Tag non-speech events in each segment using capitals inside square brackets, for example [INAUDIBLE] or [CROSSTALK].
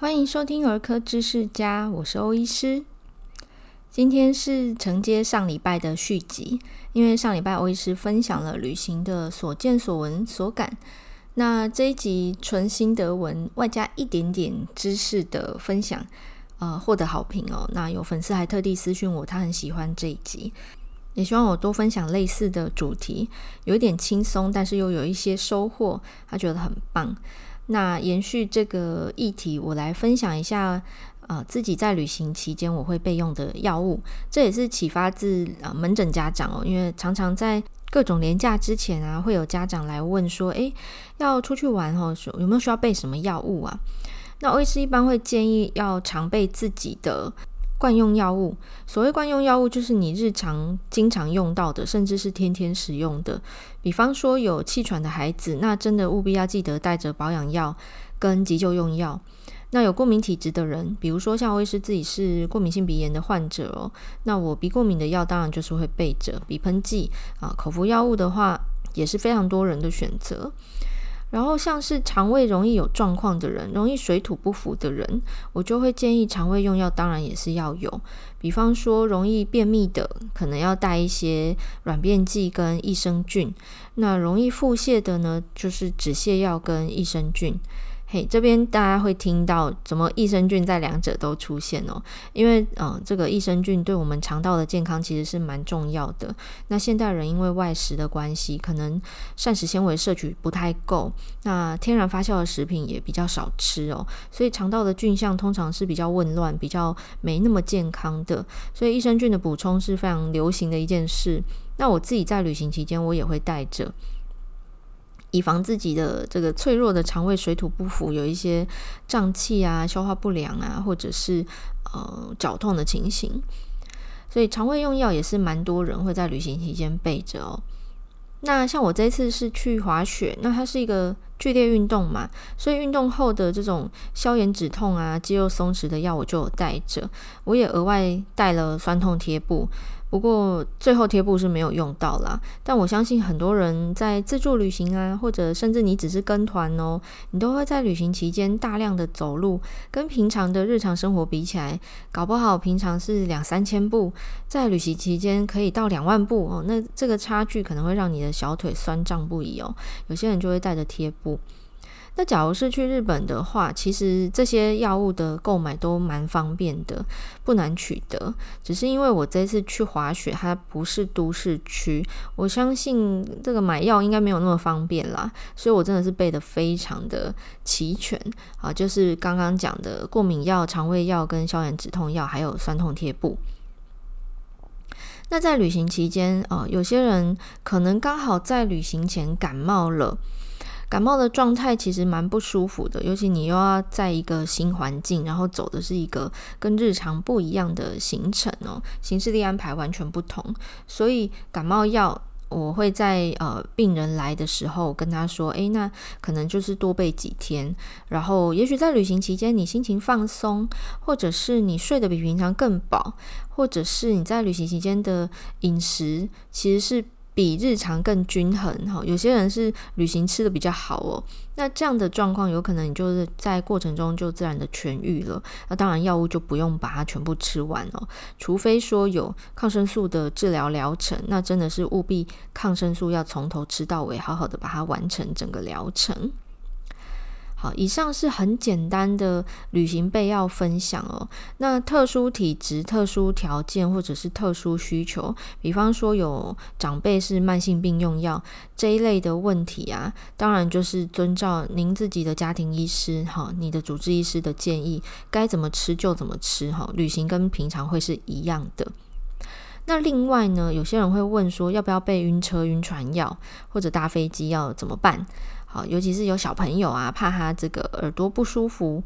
欢迎收听儿科知识家，我是欧医师。今天是承接上礼拜的续集，因为上礼拜欧医师分享了旅行的所见所闻所感，那这一集纯心得文，外加一点点知识的分享，呃，获得好评哦。那有粉丝还特地私讯我，他很喜欢这一集。也希望我多分享类似的主题，有点轻松，但是又有一些收获，他觉得很棒。那延续这个议题，我来分享一下，呃，自己在旅行期间我会备用的药物，这也是启发自啊、呃、门诊家长哦，因为常常在各种连假之前啊，会有家长来问说，诶，要出去玩哦，有没有需要备什么药物啊？那医师一般会建议要常备自己的。惯用药物，所谓惯用药物，就是你日常经常用到的，甚至是天天使用的。比方说有气喘的孩子，那真的务必要记得带着保养药跟急救用药。那有过敏体质的人，比如说像我也是自己是过敏性鼻炎的患者哦，那我鼻过敏的药当然就是会备着鼻喷剂啊，口服药物的话也是非常多人的选择。然后像是肠胃容易有状况的人，容易水土不服的人，我就会建议肠胃用药，当然也是要有。比方说容易便秘的，可能要带一些软便剂跟益生菌；那容易腹泻的呢，就是止泻药跟益生菌。嘿，这边大家会听到怎么益生菌在两者都出现哦，因为嗯、这个益生菌对我们肠道的健康其实是蛮重要的。那现代人因为外食的关系，可能膳食纤维摄取不太够，那天然发酵的食品也比较少吃哦，所以肠道的菌相通常是比较紊乱，比较没那么健康的。所以益生菌的补充是非常流行的一件事。那我自己在旅行期间，我也会带着。以防自己的这个脆弱的肠胃水土不服，有一些胀气啊、消化不良啊，或者是呃绞痛的情形，所以肠胃用药也是蛮多人会在旅行期间备着哦。那像我这次是去滑雪，那它是一个剧烈运动嘛，所以运动后的这种消炎止痛啊、肌肉松弛的药我就有带着，我也额外带了酸痛贴布。不过最后贴布是没有用到啦，但我相信很多人在自助旅行啊，或者甚至你只是跟团哦，你都会在旅行期间大量的走路，跟平常的日常生活比起来，搞不好平常是两三千步，在旅行期间可以到两万步哦，那这个差距可能会让你的小腿酸胀不已哦，有些人就会带着贴布。那假如是去日本的话，其实这些药物的购买都蛮方便的，不难取得。只是因为我这次去滑雪，它不是都市区，我相信这个买药应该没有那么方便啦，所以我真的是备得非常的齐全啊，就是刚刚讲的过敏药、肠胃药跟消炎止痛药，还有酸痛贴布。那在旅行期间啊，有些人可能刚好在旅行前感冒了。感冒的状态其实蛮不舒服的，尤其你又要在一个新环境，然后走的是一个跟日常不一样的行程哦，行事历安排完全不同，所以感冒药我会在呃病人来的时候跟他说，诶，那可能就是多备几天，然后也许在旅行期间你心情放松，或者是你睡得比平常更饱，或者是你在旅行期间的饮食其实是。比日常更均衡哈，有些人是旅行吃的比较好哦，那这样的状况有可能你就是在过程中就自然的痊愈了。那当然药物就不用把它全部吃完哦，除非说有抗生素的治疗疗程，那真的是务必抗生素要从头吃到尾，好好的把它完成整个疗程。好，以上是很简单的旅行备药分享哦。那特殊体质、特殊条件或者是特殊需求，比方说有长辈是慢性病用药这一类的问题啊，当然就是遵照您自己的家庭医师哈，你的主治医师的建议，该怎么吃就怎么吃哈。旅行跟平常会是一样的。那另外呢，有些人会问说，要不要备晕车、晕船药，或者搭飞机要怎么办？好，尤其是有小朋友啊，怕他这个耳朵不舒服。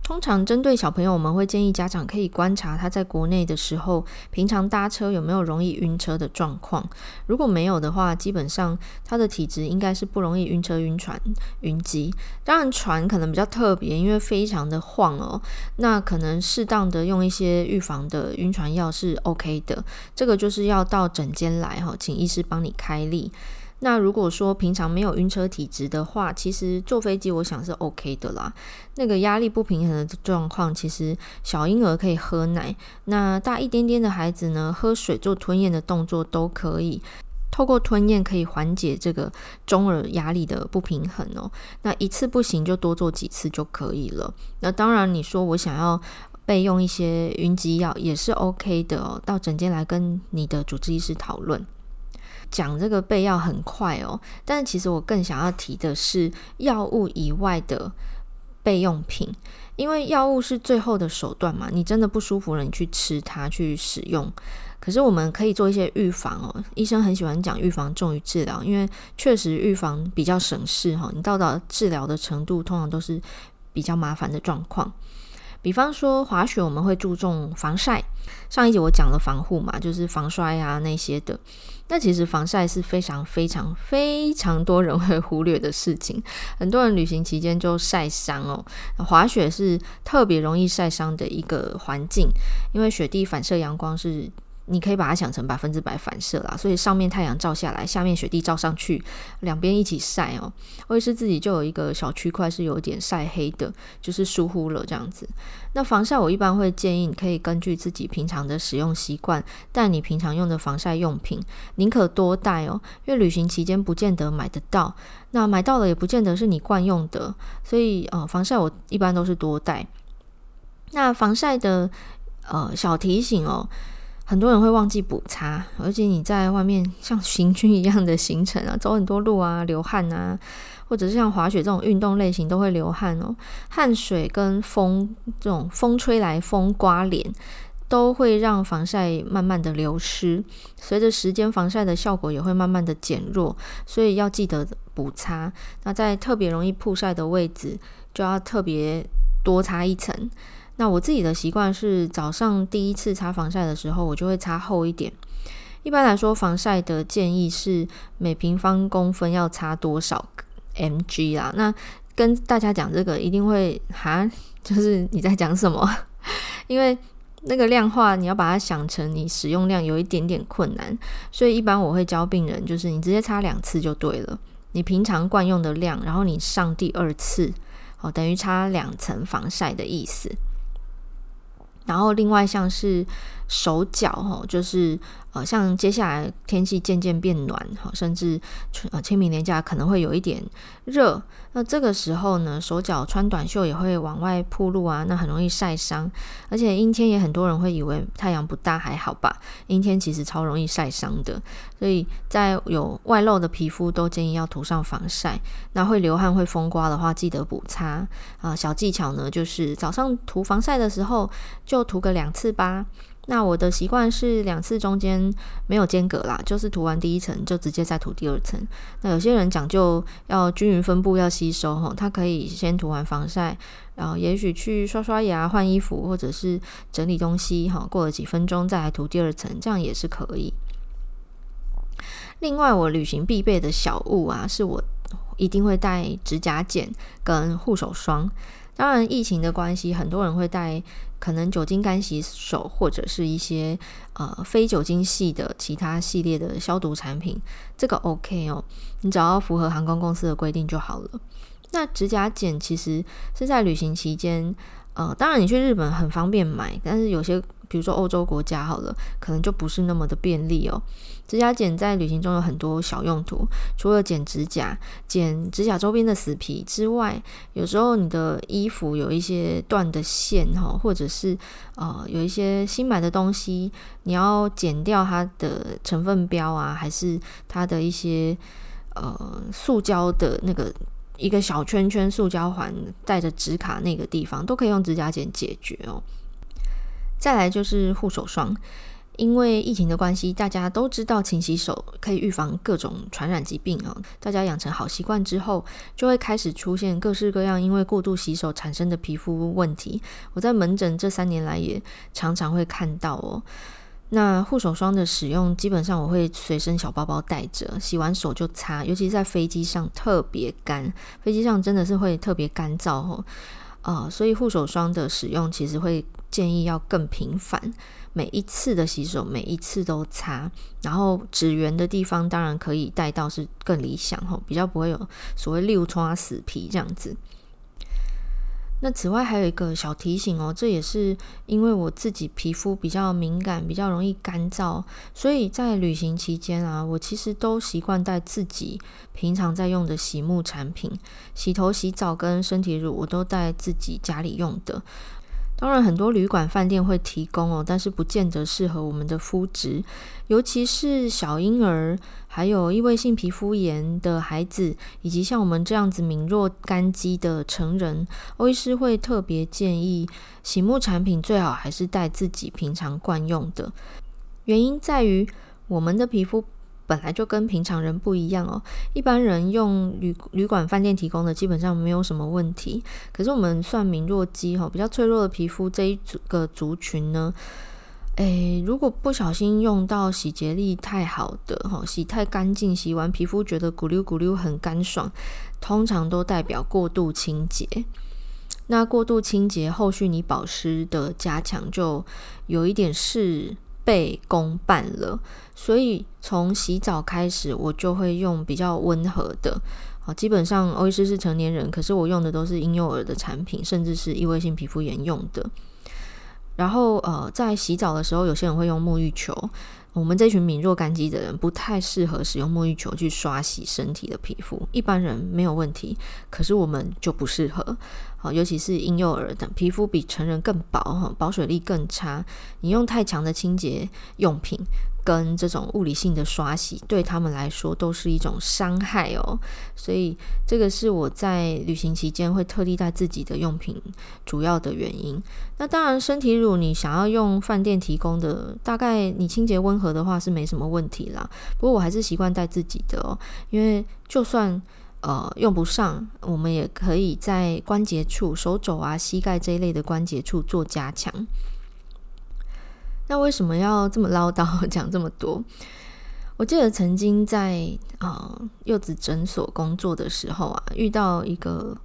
通常针对小朋友，我们会建议家长可以观察他在国内的时候，平常搭车有没有容易晕车的状况。如果没有的话，基本上他的体质应该是不容易晕车、晕船、晕机。当然，船可能比较特别，因为非常的晃哦。那可能适当的用一些预防的晕船药是 OK 的。这个就是要到诊间来哈，请医师帮你开立。那如果说平常没有晕车体质的话，其实坐飞机我想是 OK 的啦。那个压力不平衡的状况，其实小婴儿可以喝奶，那大一点点的孩子呢，喝水做吞咽的动作都可以。透过吞咽可以缓解这个中耳压力的不平衡哦。那一次不行就多做几次就可以了。那当然你说我想要备用一些晕机药也是 OK 的哦。到诊间来跟你的主治医师讨论。讲这个备药很快哦，但其实我更想要提的是药物以外的备用品，因为药物是最后的手段嘛，你真的不舒服了，你去吃它去使用。可是我们可以做一些预防哦，医生很喜欢讲预防重于治疗，因为确实预防比较省事哈，你到达治疗的程度通常都是比较麻烦的状况。比方说滑雪，我们会注重防晒。上一节我讲了防护嘛，就是防摔啊那些的。那其实防晒是非常非常非常多人会忽略的事情。很多人旅行期间就晒伤哦。滑雪是特别容易晒伤的一个环境，因为雪地反射阳光是。你可以把它想成百分之百反射啦，所以上面太阳照下来，下面雪地照上去，两边一起晒哦。欧医师自己就有一个小区块是有点晒黑的，就是疏忽了这样子。那防晒我一般会建议你可以根据自己平常的使用习惯，带你平常用的防晒用品，宁可多带哦，因为旅行期间不见得买得到，那买到了也不见得是你惯用的，所以呃，防晒我一般都是多带。那防晒的呃小提醒哦。很多人会忘记补擦，而且你在外面像行军一样的行程啊，[LAUGHS] 走很多路啊，流汗啊，或者是像滑雪这种运动类型都会流汗哦。汗水跟风这种风吹来风刮脸，都会让防晒慢慢的流失。随着时间，防晒的效果也会慢慢的减弱，所以要记得补擦。那在特别容易曝晒的位置，就要特别多擦一层。那我自己的习惯是早上第一次擦防晒的时候，我就会擦厚一点。一般来说，防晒的建议是每平方公分要擦多少 mg 啦？那跟大家讲这个一定会哈，[LAUGHS] 就是你在讲什么？[LAUGHS] 因为那个量化你要把它想成你使用量有一点点困难，所以一般我会教病人，就是你直接擦两次就对了。你平常惯用的量，然后你上第二次，哦，等于擦两层防晒的意思。然后另外像是手脚哈，就是呃，像接下来天气渐渐变暖哈，甚至呃清明连假可能会有一点热。那这个时候呢，手脚穿短袖也会往外暴露啊，那很容易晒伤。而且阴天也很多人会以为太阳不大还好吧，阴天其实超容易晒伤的。所以在有外露的皮肤都建议要涂上防晒。那会流汗会风刮的话，记得补擦啊，呃。小技巧呢，就是早上涂防晒的时候就涂个两次吧。那我的习惯是两次中间没有间隔啦，就是涂完第一层就直接再涂第二层。那有些人讲究要均匀分布要吸收哈，他可以先涂完防晒，然后也许去刷刷牙、换衣服或者是整理东西哈，过了几分钟再来涂第二层，这样也是可以。另外，我旅行必备的小物啊，是我一定会带指甲剪跟护手霜。当然，疫情的关系，很多人会带可能酒精干洗手，或者是一些呃非酒精系的其他系列的消毒产品，这个 OK 哦，你只要符合航空公司的规定就好了。那指甲剪其实是在旅行期间，呃，当然你去日本很方便买，但是有些。比如说欧洲国家好了，可能就不是那么的便利哦。指甲剪在旅行中有很多小用途，除了剪指甲、剪指甲周边的死皮之外，有时候你的衣服有一些断的线哈，或者是呃有一些新买的东西，你要剪掉它的成分标啊，还是它的一些呃塑胶的那个一个小圈圈塑胶环带着纸卡那个地方，都可以用指甲剪解决哦。再来就是护手霜，因为疫情的关系，大家都知道勤洗手可以预防各种传染疾病啊。大家养成好习惯之后，就会开始出现各式各样因为过度洗手产生的皮肤问题。我在门诊这三年来也常常会看到哦。那护手霜的使用，基本上我会随身小包包带着，洗完手就擦，尤其在飞机上特别干，飞机上真的是会特别干燥哦。啊，所以护手霜的使用其实会建议要更频繁，每一次的洗手，每一次都擦，然后指缘的地方当然可以带到是更理想吼，比较不会有所谓六疮死皮这样子。那此外还有一个小提醒哦，这也是因为我自己皮肤比较敏感，比较容易干燥，所以在旅行期间啊，我其实都习惯带自己平常在用的洗沐产品，洗头、洗澡跟身体乳，我都带自己家里用的。当然，很多旅馆、饭店会提供哦，但是不见得适合我们的肤质，尤其是小婴儿，还有异位性皮肤炎的孩子，以及像我们这样子敏弱干肌的成人，欧医师会特别建议洗沐产品最好还是带自己平常惯用的，原因在于我们的皮肤。本来就跟平常人不一样哦。一般人用旅旅馆、饭店提供的，基本上没有什么问题。可是我们算敏弱肌哈，比较脆弱的皮肤这一组个族群呢，诶，如果不小心用到洗洁力太好的哈，洗太干净，洗完皮肤觉得咕溜咕溜很干爽，通常都代表过度清洁。那过度清洁，后续你保湿的加强就有一点事倍功半了。所以从洗澡开始，我就会用比较温和的。好，基本上欧医师是成年人，可是我用的都是婴幼儿的产品，甚至是异位性皮肤炎用的。然后呃，在洗澡的时候，有些人会用沐浴球。我们这群敏弱干肌的人不太适合使用沐浴球去刷洗身体的皮肤，一般人没有问题，可是我们就不适合。好，尤其是婴幼儿的皮肤比成人更薄，哈，保水力更差。你用太强的清洁用品。跟这种物理性的刷洗对他们来说都是一种伤害哦，所以这个是我在旅行期间会特地带自己的用品主要的原因。那当然，身体乳你想要用饭店提供的，大概你清洁温和的话是没什么问题啦。不过我还是习惯带自己的哦，因为就算呃用不上，我们也可以在关节处、手肘啊、膝盖这一类的关节处做加强。那为什么要这么唠叨 [LAUGHS] 讲这么多？我记得曾经在啊柚子诊所工作的时候啊，遇到一个。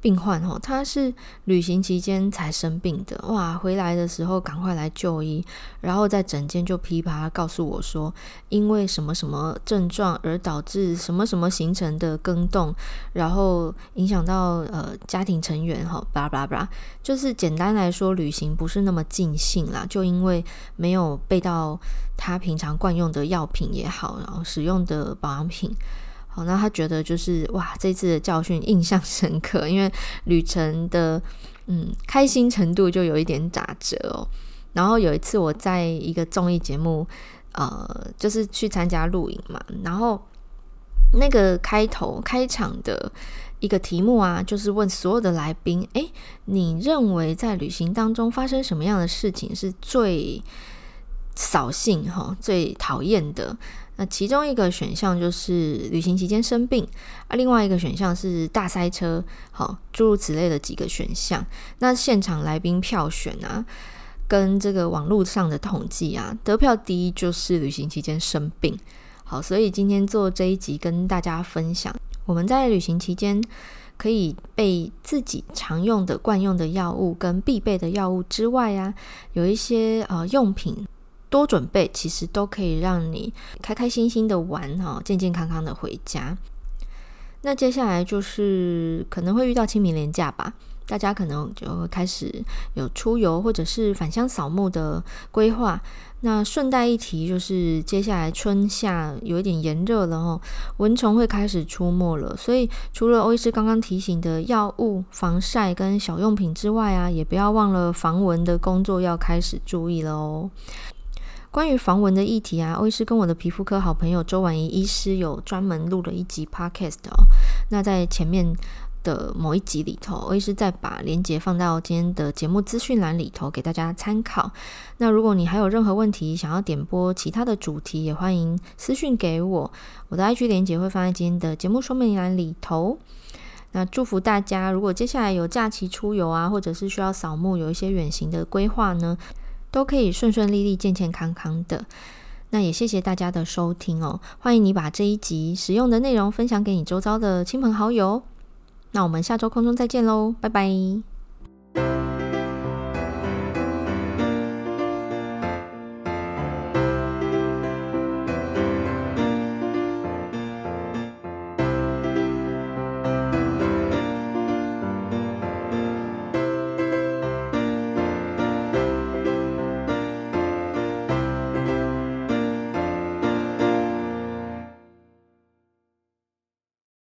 病患哦，他是旅行期间才生病的哇，回来的时候赶快来就医，然后在诊间就噼啪告诉我说，因为什么什么症状而导致什么什么形成的更动，然后影响到呃家庭成员哈，巴拉巴拉，就是简单来说，旅行不是那么尽兴啦，就因为没有备到他平常惯用的药品也好，然后使用的保养品。好，那他觉得就是哇，这次的教训印象深刻，因为旅程的嗯开心程度就有一点打折哦。然后有一次我在一个综艺节目，呃，就是去参加录影嘛，然后那个开头开场的一个题目啊，就是问所有的来宾，诶，你认为在旅行当中发生什么样的事情是最扫兴哈，最讨厌的？那其中一个选项就是旅行期间生病，啊，另外一个选项是大塞车，好，诸如此类的几个选项。那现场来宾票选啊，跟这个网络上的统计啊，得票第一就是旅行期间生病。好，所以今天做这一集跟大家分享，我们在旅行期间可以备自己常用的惯用的药物跟必备的药物之外啊，有一些呃用品。多准备，其实都可以让你开开心心的玩哈，健健康康的回家。那接下来就是可能会遇到清明连假吧，大家可能就会开始有出游或者是返乡扫墓的规划。那顺带一提，就是接下来春夏有一点炎热了哈，蚊虫会开始出没了。所以除了欧医师刚刚提醒的药物、防晒跟小用品之外啊，也不要忘了防蚊的工作要开始注意了哦。关于防蚊的议题啊，欧医师跟我的皮肤科好朋友周婉仪医师有专门录了一集 podcast 哦。那在前面的某一集里头，欧医师再把链接放到今天的节目资讯栏里头给大家参考。那如果你还有任何问题想要点播其他的主题，也欢迎私讯给我。我的 IG 链接会放在今天的节目说明栏里头。那祝福大家，如果接下来有假期出游啊，或者是需要扫墓，有一些远行的规划呢，都可以顺顺利利、健健康康的。那也谢谢大家的收听哦，欢迎你把这一集使用的内容分享给你周遭的亲朋好友。那我们下周空中再见喽，拜拜。